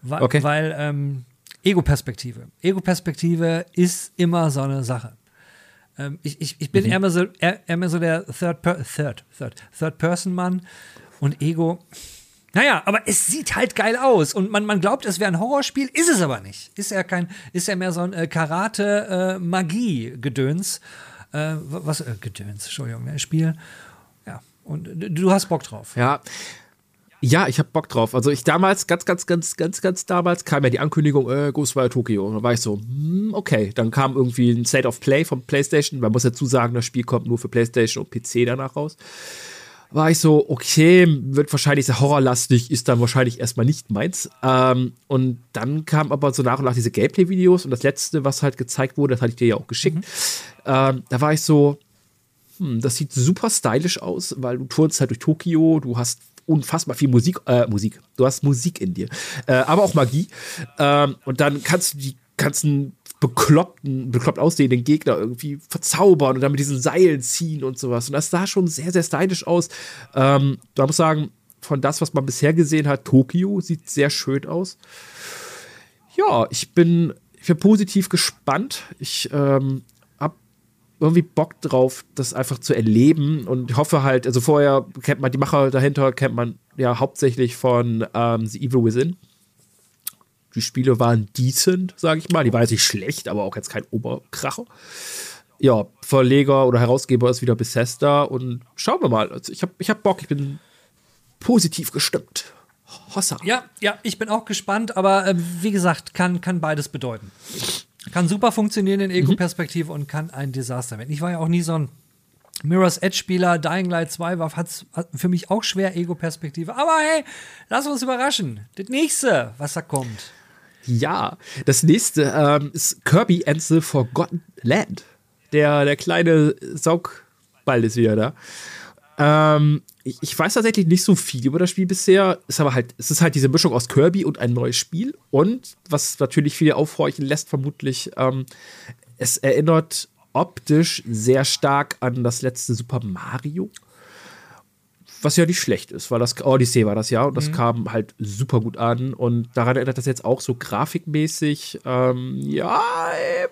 Weil, okay. weil ähm, Ego-Perspektive. Ego-Perspektive ist immer so eine Sache. Ähm, ich, ich, ich bin mhm. eher, mehr so, eher, eher so der Third, Third, Third, Third Person Mann und Ego naja, aber es sieht halt geil aus und man, man glaubt, es wäre ein Horrorspiel, ist es aber nicht. Ist ja kein, ist ja mehr so ein äh, Karate-Magie-Gedöns. Äh, was, äh, Gedöns, Entschuldigung, ne, Spiel. Ja, und du hast Bock drauf. Ja. Ja, ich hab Bock drauf. Also ich damals, ganz, ganz, ganz, ganz, ganz damals kam ja die Ankündigung, äh, Ghostwire Tokyo. Und dann war ich so, hm, okay. Dann kam irgendwie ein State of Play von PlayStation. Man muss dazu sagen, das Spiel kommt nur für PlayStation und PC danach raus. War ich so, okay, wird wahrscheinlich sehr horrorlastig, ist dann wahrscheinlich erstmal nicht meins. Ähm, und dann kam aber so nach und nach diese Gameplay-Videos und das letzte, was halt gezeigt wurde, das hatte ich dir ja auch geschickt. Mhm. Ähm, da war ich so, hm, das sieht super stylisch aus, weil du turnst halt durch Tokio, du hast unfassbar viel Musik, äh, Musik. Du hast Musik in dir, äh, aber auch Magie. Ähm, und dann kannst du die ganzen bekloppten, bekloppt aussehenden Gegner irgendwie verzaubern und dann mit diesen Seilen ziehen und sowas. Und das sah schon sehr, sehr stylisch aus. Ähm, da muss ich sagen, von das, was man bisher gesehen hat, Tokio sieht sehr schön aus. Ja, ich bin, ich bin positiv gespannt. Ich ähm, irgendwie Bock drauf, das einfach zu erleben und hoffe halt, also vorher kennt man die Macher dahinter, kennt man ja hauptsächlich von ähm, The Evil Within. Die Spiele waren decent, sage ich mal. Die waren jetzt nicht schlecht, aber auch jetzt kein Oberkracher. Ja, Verleger oder Herausgeber ist wieder Bethesda und schauen wir mal. Also ich habe ich hab Bock, ich bin positiv gestimmt. Hossa. Ja, ja, ich bin auch gespannt, aber äh, wie gesagt, kann, kann beides bedeuten. Kann super funktionieren in Ego-Perspektive mhm. und kann ein Desaster werden. Ich war ja auch nie so ein Mirror's Edge-Spieler. Dying Light 2 war hat für mich auch schwer Ego-Perspektive. Aber hey, lass uns überraschen. Das nächste, was da kommt. Ja, das nächste ähm, ist Kirby and the Forgotten Land. Der, der kleine Saugball ist wieder da. Ähm, ich, ich, weiß tatsächlich nicht so viel über das Spiel bisher. Ist aber halt, es ist halt diese Mischung aus Kirby und ein neues Spiel. Und was natürlich viele aufhorchen lässt, vermutlich, ähm, es erinnert optisch sehr stark an das letzte Super Mario was ja nicht schlecht ist, weil das Odyssey war das ja und das mhm. kam halt super gut an und daran erinnert das jetzt auch so grafikmäßig. Ähm, ja,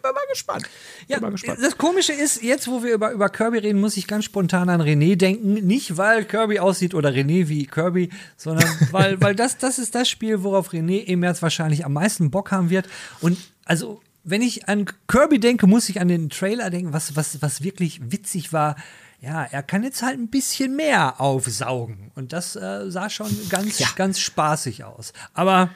bin mal gespannt. Ja, mal gespannt. Das Komische ist, jetzt wo wir über, über Kirby reden, muss ich ganz spontan an René denken. Nicht, weil Kirby aussieht oder René wie Kirby, sondern weil, weil das, das ist das Spiel, worauf René im März wahrscheinlich am meisten Bock haben wird. Und also, wenn ich an Kirby denke, muss ich an den Trailer denken, was, was, was wirklich witzig war ja, er kann jetzt halt ein bisschen mehr aufsaugen. Und das äh, sah schon ganz, ja. ganz spaßig aus. Aber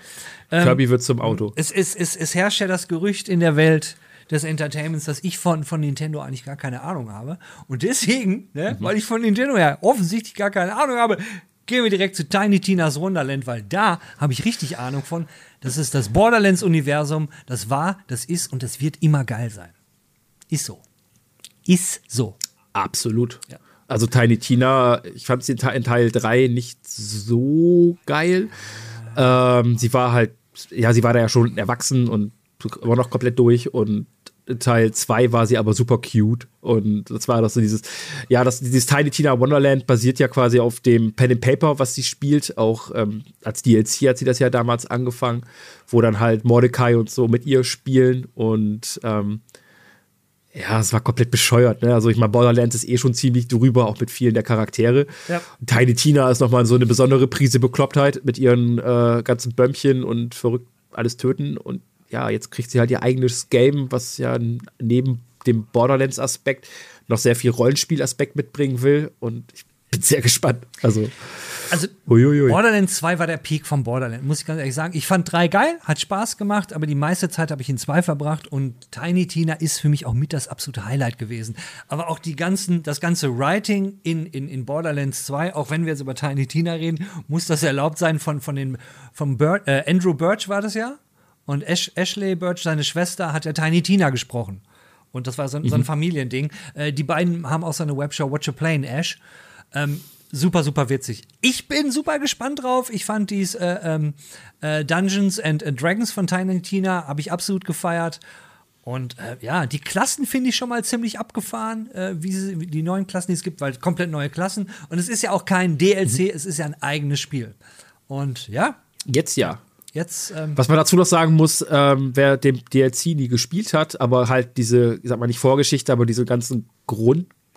ähm, Kirby wird zum Auto. Es, es, es, es herrscht ja das Gerücht in der Welt des Entertainments, dass ich von, von Nintendo eigentlich gar keine Ahnung habe. Und deswegen, ne, mhm. weil ich von Nintendo ja offensichtlich gar keine Ahnung habe, gehen wir direkt zu Tiny Tina's Wonderland, weil da habe ich richtig Ahnung von. Das ist das Borderlands-Universum. Das war, das ist und das wird immer geil sein. Ist so. Ist so. Absolut. Ja. Also Tiny Tina, ich fand sie in Teil 3 nicht so geil. Ähm, sie war halt, ja, sie war da ja schon erwachsen und war noch komplett durch und Teil 2 war sie aber super cute und das war das so dieses, ja, das, dieses Tiny Tina Wonderland basiert ja quasi auf dem Pen and Paper, was sie spielt, auch ähm, als DLC hat sie das ja damals angefangen, wo dann halt Mordecai und so mit ihr spielen und ähm, ja, es war komplett bescheuert. Ne? Also ich meine, Borderlands ist eh schon ziemlich drüber, auch mit vielen der Charaktere. Ja. Tiny Tina ist nochmal so eine besondere Prise Beklopptheit mit ihren äh, ganzen Bömmchen und verrückt alles töten. Und ja, jetzt kriegt sie halt ihr eigenes Game, was ja neben dem Borderlands-Aspekt noch sehr viel Rollenspiel-Aspekt mitbringen will. Und ich bin sehr gespannt. Also also Uiuiui. Borderlands 2 war der Peak von Borderlands, muss ich ganz ehrlich sagen. Ich fand 3 geil, hat Spaß gemacht, aber die meiste Zeit habe ich in 2 verbracht und Tiny Tina ist für mich auch mit das absolute Highlight gewesen. Aber auch die ganzen, das ganze Writing in, in, in Borderlands 2, auch wenn wir jetzt über Tiny Tina reden, muss das erlaubt sein von, von den, vom Bir äh, Andrew Birch war das ja? Und Ash Ashley Birch, seine Schwester, hat ja Tiny Tina gesprochen. Und das war so, mhm. so ein mhm. Familiending. Äh, die beiden haben auch so eine Webshow Watch a Plane, Ash. Ähm, super, super witzig. Ich bin super gespannt drauf. Ich fand dies äh, ähm, äh, Dungeons and äh, Dragons von Tiny Tina, habe ich absolut gefeiert. Und äh, ja, die Klassen finde ich schon mal ziemlich abgefahren, äh, wie, sie, wie, die neuen Klassen, die es gibt, weil komplett neue Klassen. Und es ist ja auch kein DLC, mhm. es ist ja ein eigenes Spiel. Und ja. Jetzt ja. Jetzt, ähm Was man dazu noch sagen muss, ähm, wer dem DLC nie gespielt hat, aber halt diese, ich sag mal nicht Vorgeschichte, aber diese ganzen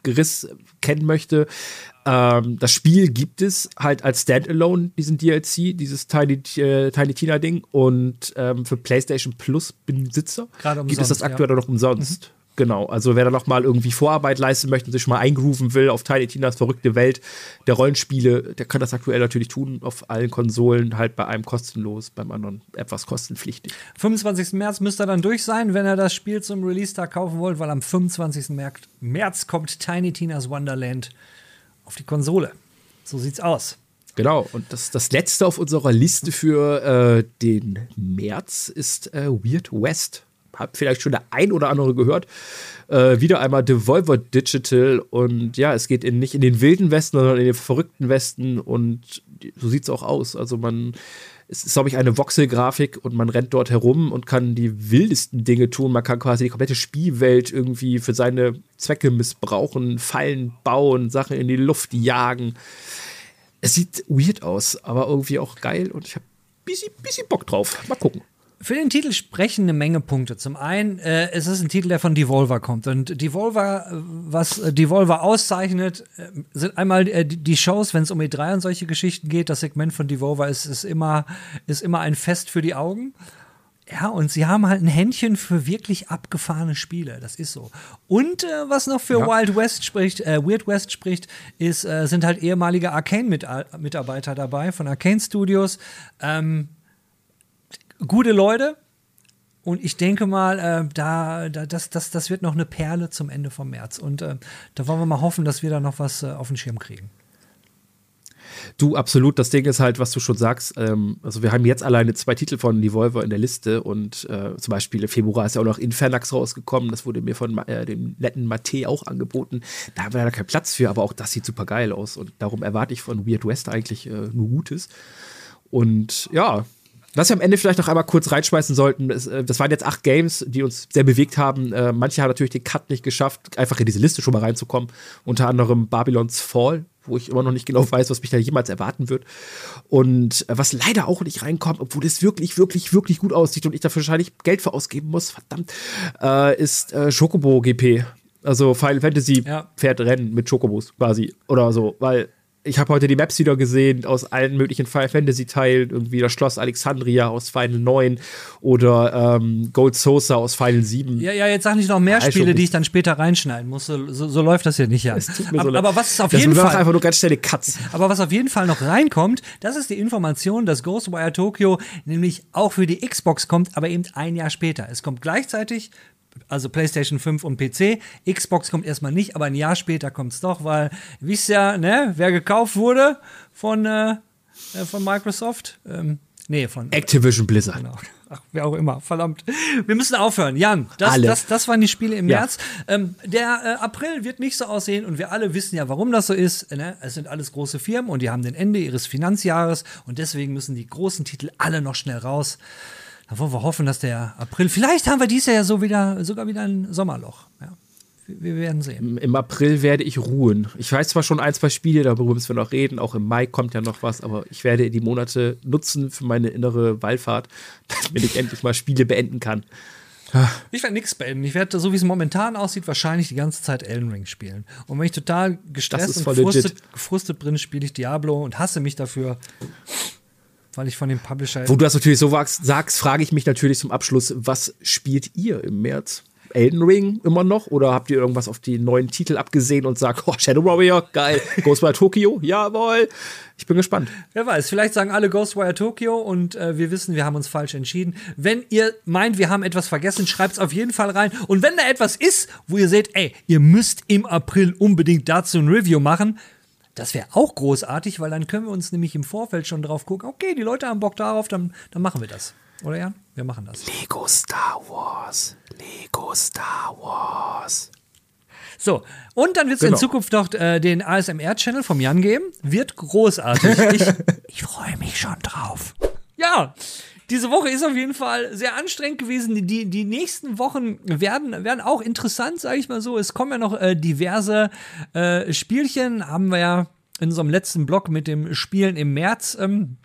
Grundgeriss kennen möchte, ähm, das Spiel gibt es halt als Standalone, diesen DLC, dieses Tiny, äh, Tiny Tina-Ding. Und ähm, für PlayStation Plus Besitzer gibt es das aktuell ja. noch umsonst. Genau, also wer da noch mal irgendwie Vorarbeit leisten möchte und sich mal eingrooven will auf Tiny Tinas verrückte Welt der Rollenspiele, der kann das aktuell natürlich tun auf allen Konsolen, halt bei einem kostenlos, beim anderen etwas kostenpflichtig. 25. März müsste er dann durch sein, wenn er das Spiel zum Release-Tag kaufen wollt, weil am 25. März kommt Tiny Tinas Wonderland auf die Konsole. So sieht's aus. Genau, und das, das letzte auf unserer Liste für äh, den März ist äh, Weird West habt vielleicht schon der ein oder andere gehört. Äh, wieder einmal Devolver Digital und ja, es geht in, nicht in den wilden Westen, sondern in den verrückten Westen und so sieht es auch aus. Also man, es ist, glaube ich, eine Voxel-Grafik und man rennt dort herum und kann die wildesten Dinge tun. Man kann quasi die komplette Spielwelt irgendwie für seine Zwecke missbrauchen, Fallen bauen, Sachen in die Luft jagen. Es sieht weird aus, aber irgendwie auch geil und ich habe bisschen, bisschen Bock drauf. Mal gucken. Für den Titel sprechen eine Menge Punkte. Zum einen, äh, es ist ein Titel, der von Devolver kommt. Und Devolver, äh, was äh, Devolver auszeichnet, äh, sind einmal äh, die Shows, wenn es um E3 und solche Geschichten geht. Das Segment von Devolver ist, ist, immer, ist immer ein Fest für die Augen. Ja, und sie haben halt ein Händchen für wirklich abgefahrene Spiele. Das ist so. Und äh, was noch für ja. Wild West spricht, äh, Weird West spricht, ist, äh, sind halt ehemalige Arcane-Mitarbeiter dabei von Arcane Studios. Ähm, gute Leute. Und ich denke mal, äh, da, da, das, das, das wird noch eine Perle zum Ende vom März. Und äh, da wollen wir mal hoffen, dass wir da noch was äh, auf den Schirm kriegen. Du, absolut. Das Ding ist halt, was du schon sagst. Ähm, also, wir haben jetzt alleine zwei Titel von Devolver in der Liste und äh, zum Beispiel im Februar ist ja auch noch Infernax rausgekommen. Das wurde mir von äh, dem netten Mate auch angeboten. Da haben wir leider keinen Platz für, aber auch das sieht super geil aus und darum erwarte ich von Weird West eigentlich äh, nur Gutes. Und ja, was wir am Ende vielleicht noch einmal kurz reinschmeißen sollten, ist, äh, das waren jetzt acht Games, die uns sehr bewegt haben. Äh, manche haben natürlich den Cut nicht geschafft, einfach in diese Liste schon mal reinzukommen. Unter anderem Babylons Fall, wo ich immer noch nicht genau weiß, was mich da jemals erwarten wird. Und äh, was leider auch nicht reinkommt, obwohl es wirklich, wirklich, wirklich gut aussieht und ich dafür wahrscheinlich Geld für ausgeben muss, verdammt, äh, ist äh, Chocobo GP. Also Final Fantasy ja. Pferdrennen mit Chocobos quasi oder so, weil ich habe heute die Maps wieder gesehen aus allen möglichen Final Fantasy Teilen, irgendwie das Schloss Alexandria aus Final 9 oder ähm, Gold Sosa aus Final 7. Ja, ja, jetzt sag nicht noch mehr ja, Spiele, die ich dann später reinschneiden muss. So, so läuft das ja nicht ja. Aber, so aber, was ist auf das jeden Fall einfach nur ganz schnelle Cuts. Aber was auf jeden Fall noch reinkommt, das ist die Information, dass Ghostwire Tokyo nämlich auch für die Xbox kommt, aber eben ein Jahr später. Es kommt gleichzeitig also PlayStation 5 und PC. Xbox kommt erstmal nicht, aber ein Jahr später kommt es doch, weil, wisst ja, ne, wer gekauft wurde von, äh, äh, von Microsoft? Ähm, nee, von Activision Blizzard. Genau. Ach, wer auch immer, verdammt. Wir müssen aufhören. Jan, das, alle. das, das waren die Spiele im ja. März. Ähm, der äh, April wird nicht so aussehen und wir alle wissen ja, warum das so ist. Ne? Es sind alles große Firmen und die haben den Ende ihres Finanzjahres und deswegen müssen die großen Titel alle noch schnell raus. Da wollen wir hoffen, dass der April, vielleicht haben wir dieses Jahr so wieder, sogar wieder ein Sommerloch. Ja. Wir werden sehen. Im April werde ich ruhen. Ich weiß zwar schon ein, zwei Spiele, darüber müssen wir noch reden. Auch im Mai kommt ja noch was, aber ich werde die Monate nutzen für meine innere Wallfahrt, damit ich endlich mal Spiele beenden kann. Ich werde nichts beenden. Ich werde, so wie es momentan aussieht, wahrscheinlich die ganze Zeit Elden Ring spielen. Und wenn ich total gestresst und gefrustet, gefrustet bin, spiele ich Diablo und hasse mich dafür weil ich von dem Publisher. Wo du das natürlich so sagst, frage ich mich natürlich zum Abschluss, was spielt ihr im März? Elden Ring immer noch? Oder habt ihr irgendwas auf die neuen Titel abgesehen und sagt, oh, Shadow Warrior, geil, Ghostwire Tokyo, jawohl. Ich bin gespannt. Wer weiß, vielleicht sagen alle Ghostwire Tokyo und äh, wir wissen, wir haben uns falsch entschieden. Wenn ihr meint, wir haben etwas vergessen, schreibt es auf jeden Fall rein. Und wenn da etwas ist, wo ihr seht, ey, ihr müsst im April unbedingt dazu ein Review machen, das wäre auch großartig, weil dann können wir uns nämlich im Vorfeld schon drauf gucken, okay, die Leute haben Bock darauf, dann, dann machen wir das. Oder Jan? Wir machen das. Lego Star Wars. Lego Star Wars. So, und dann wird es genau. in Zukunft noch äh, den ASMR-Channel vom Jan geben. Wird großartig. Ich, ich freue mich schon drauf. Ja, diese Woche ist auf jeden Fall sehr anstrengend gewesen. Die, die nächsten Wochen werden, werden auch interessant, sage ich mal so. Es kommen ja noch äh, diverse äh, Spielchen, haben wir ja in unserem letzten Blog mit dem Spielen im März ähm,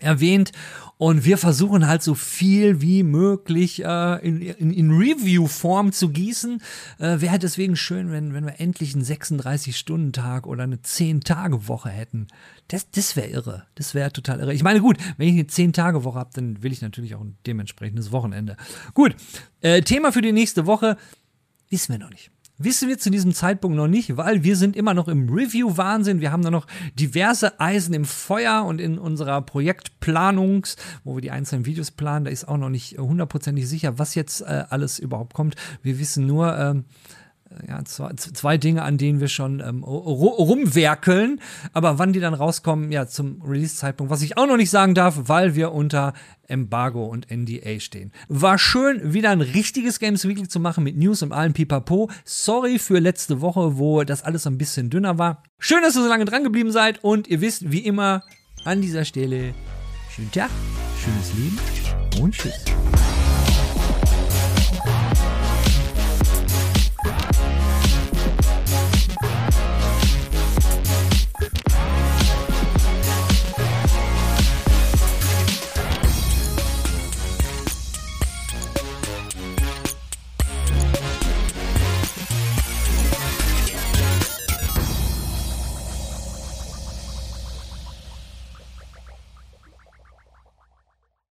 erwähnt. Und wir versuchen halt so viel wie möglich äh, in, in, in Review-Form zu gießen. Äh, Wäre deswegen schön, wenn, wenn wir endlich einen 36-Stunden-Tag oder eine 10-Tage-Woche hätten. Das, das wäre irre. Das wäre total irre. Ich meine, gut, wenn ich eine 10-Tage-Woche habe, dann will ich natürlich auch ein dementsprechendes Wochenende. Gut, äh, Thema für die nächste Woche Wissen wir noch nicht. Wissen wir zu diesem Zeitpunkt noch nicht, weil wir sind immer noch im Review-Wahnsinn. Wir haben da noch diverse Eisen im Feuer und in unserer Projektplanung, wo wir die einzelnen Videos planen, da ist auch noch nicht hundertprozentig sicher, was jetzt äh, alles überhaupt kommt. Wir wissen nur, ähm, ja, zwei, zwei Dinge, an denen wir schon ähm, rumwerkeln. Aber wann die dann rauskommen, ja, zum Release-Zeitpunkt, was ich auch noch nicht sagen darf, weil wir unter Embargo und NDA stehen. War schön, wieder ein richtiges Games Weekly zu machen mit News und allem Pipapo. Sorry für letzte Woche, wo das alles ein bisschen dünner war. Schön, dass ihr so lange dran geblieben seid und ihr wisst, wie immer, an dieser Stelle, schönen Tag, schönes Leben und tschüss.